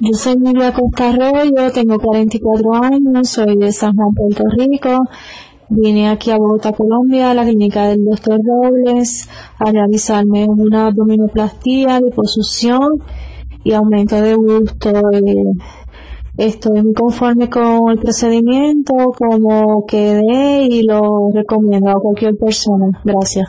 Yo soy Miguel Costa Arroyo, tengo 44 años, soy de San Juan, Puerto Rico. Vine aquí a Bogotá, Colombia, a la clínica del doctor Robles, a realizarme una abdominoplastía, liposucción y aumento de gusto. estoy muy conforme con el procedimiento, como quedé y lo recomiendo a cualquier persona. Gracias.